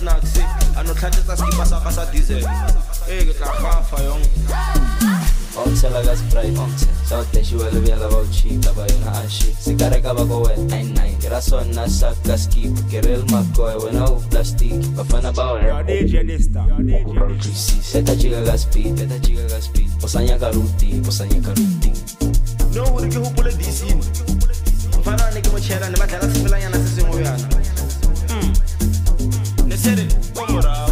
snacks anotlhatsetsa skipa sa ka sa diesel. Ee ke tla gafa yong omtshela ka sprite sa o texiwa le vuyela va wu chita va yona a xi sikareka va ko wena ainai ke ra sona sa ka skip ke rel makoe wena wu plastic vafana va eta chika ka speed eta chika ka speed. O sa nyaka ruti o sa nyaka ruti no o re ke hopole disini mfana wa ne ke mo chela ne ba dlala sefelanyana se sengwe yana city. it up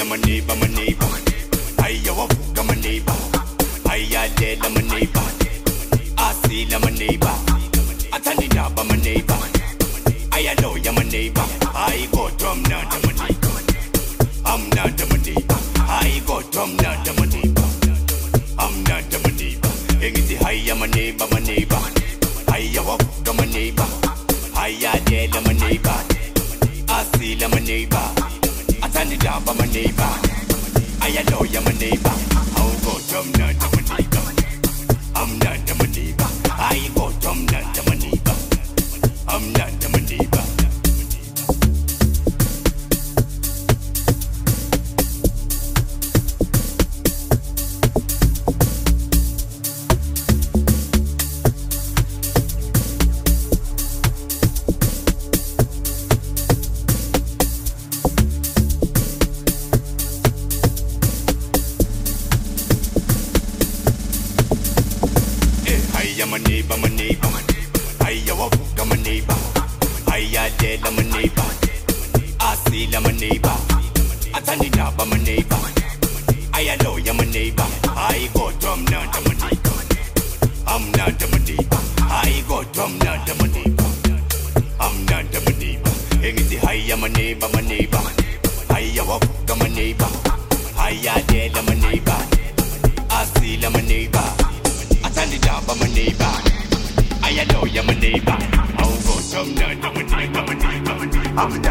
I'm a neighbor, I'm a neighbor. I, I'm a neighbor. I, I'm a neighbor. dead, I'm a neighbor. I see I'm a neighbor. I turn it up, I'm a neighbor. I know I'm a neighbor. I go drum, not I'm a neighbor. I'm not I'm a neighbor. I go drum, not I'm a neighbor. I'm not I'm a neighbor. Anything high, I'm a neighbor, my neighbor. I walk, I'm a neighbor. I am dead, I'm a neighbor. I see I'm a neighbor. I turn it up, I'm a neighbor. I know I'm a neighbor. I go drum, not I'm a neighbor. I'm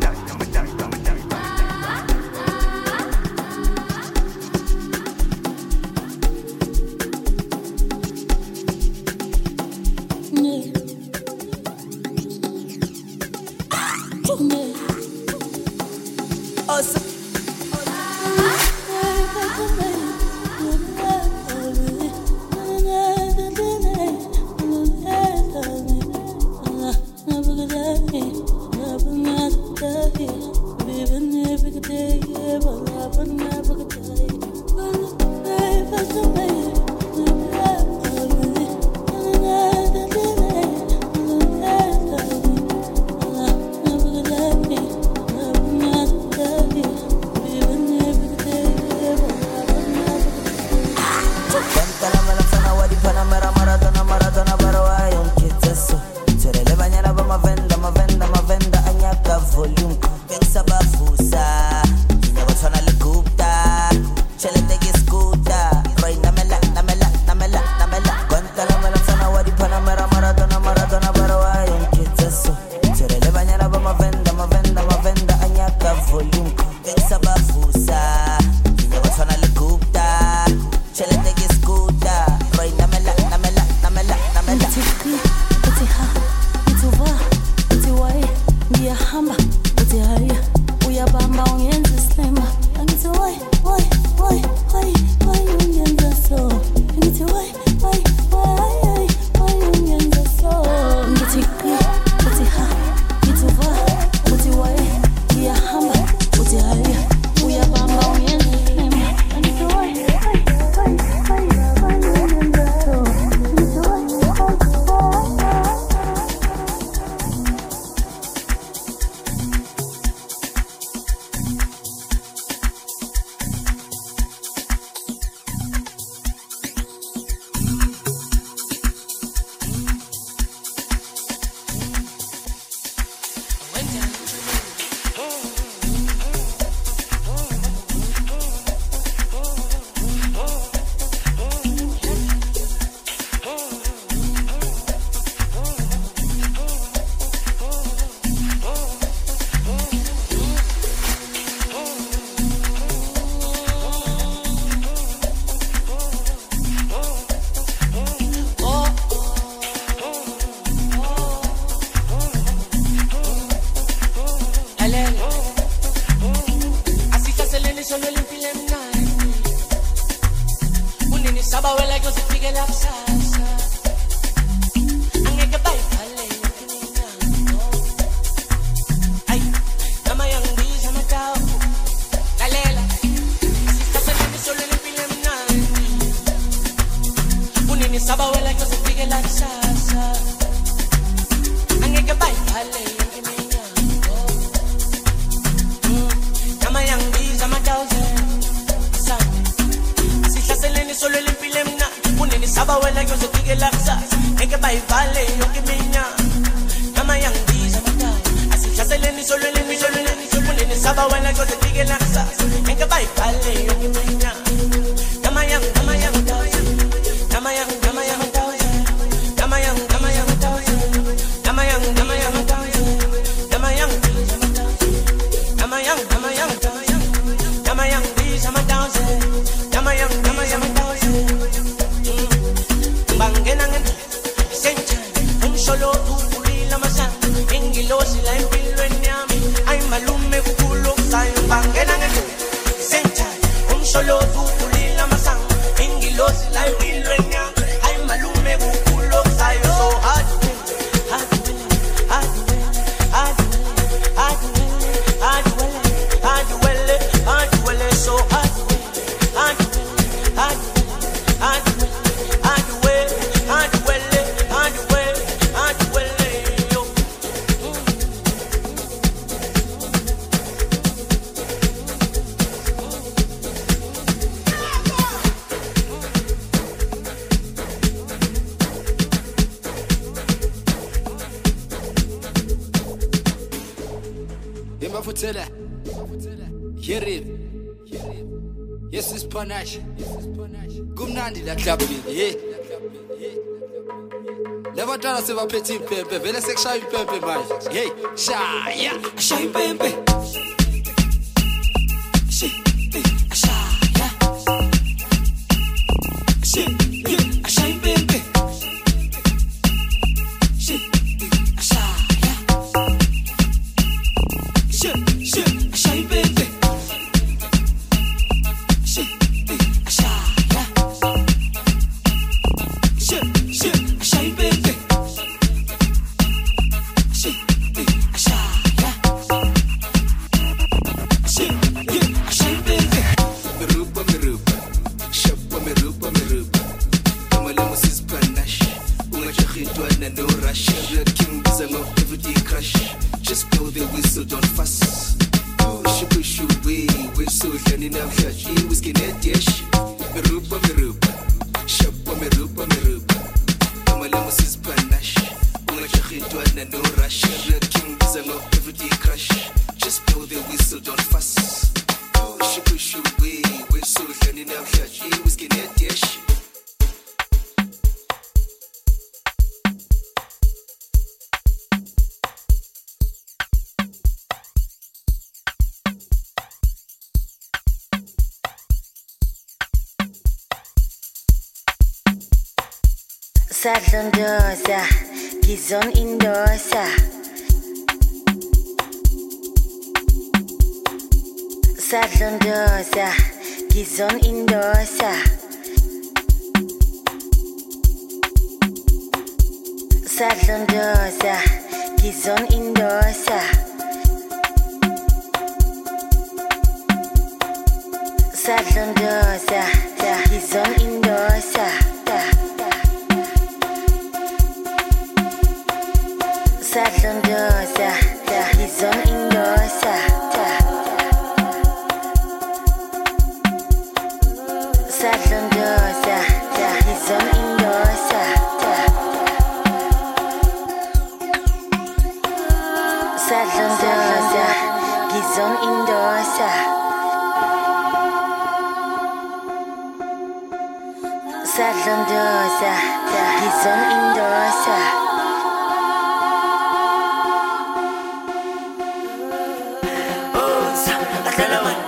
not side. spanache. Kumnandi la club ye eh, eh. lebantwana sebaphethe impempe vele sekushaya impempe manje hey shaya ashaya impempe Shit. Zone Indoors. Zone Indoors. Zone Indoors. Zone Indoors. Zone Indoors. Zone Indoors. Russia, listen in the Russia. Ooh, I tell a man,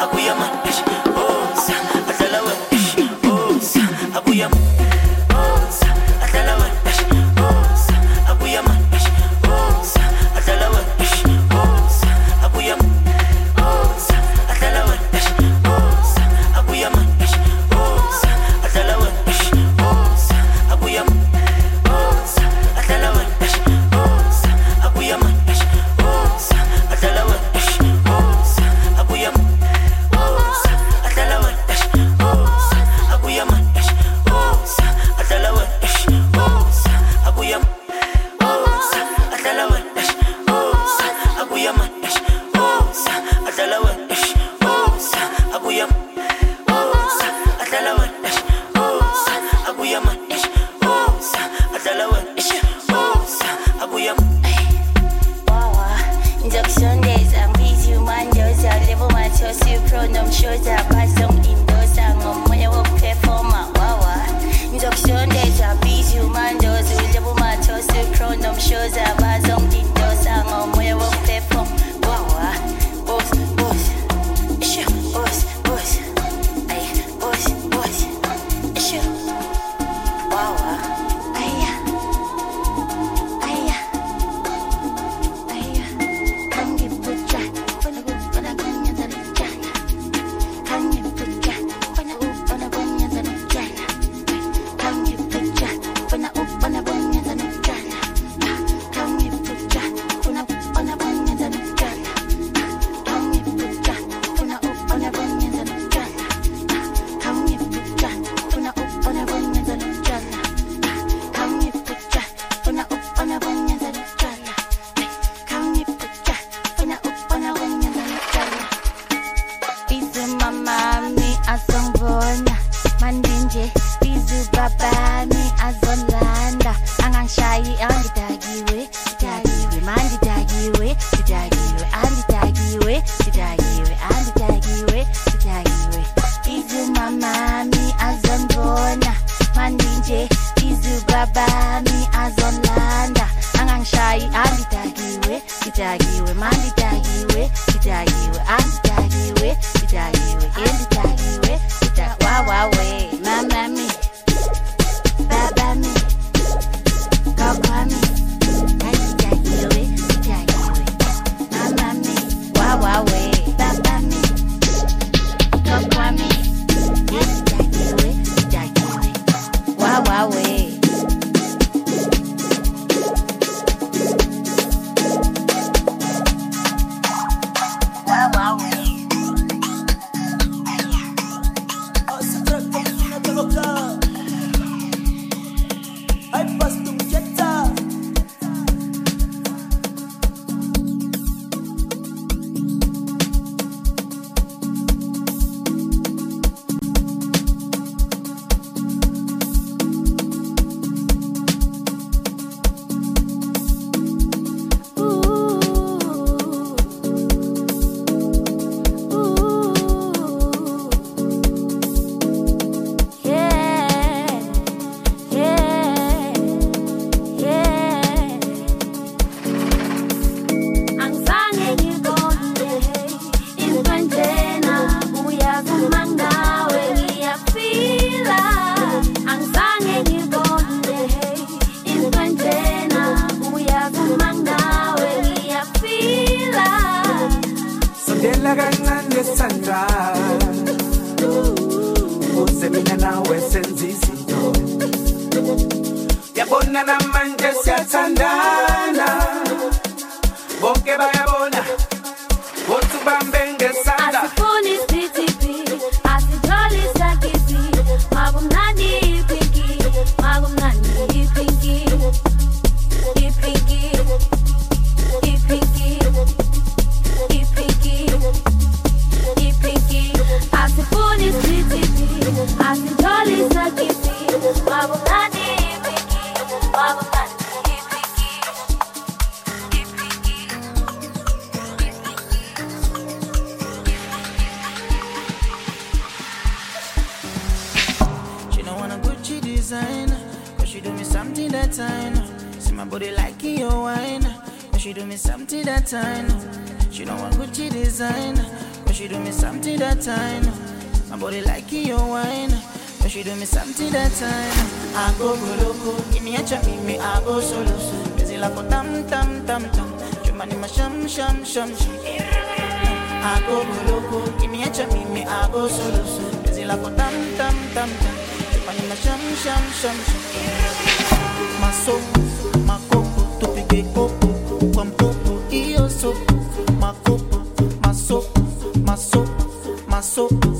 I a man, mina kancane sandra uze mina nawe senza izinto yabona namanje siyathandana. Bonke bayabona. she do me something that time. I go go loco, give me a chance, kiniacha me I go solo soon. Busy like a tam tam tam tam, chumani ma sham sham sham sham. I go go loco, give me a chance, kiniacha me I go solo soon. Busy like a tam tam tam tam, chumani ma sham sham sham sham. Ma so, ma coco, tupige coco, pam coco, io so, ma coco, ma so, ma so, ma so.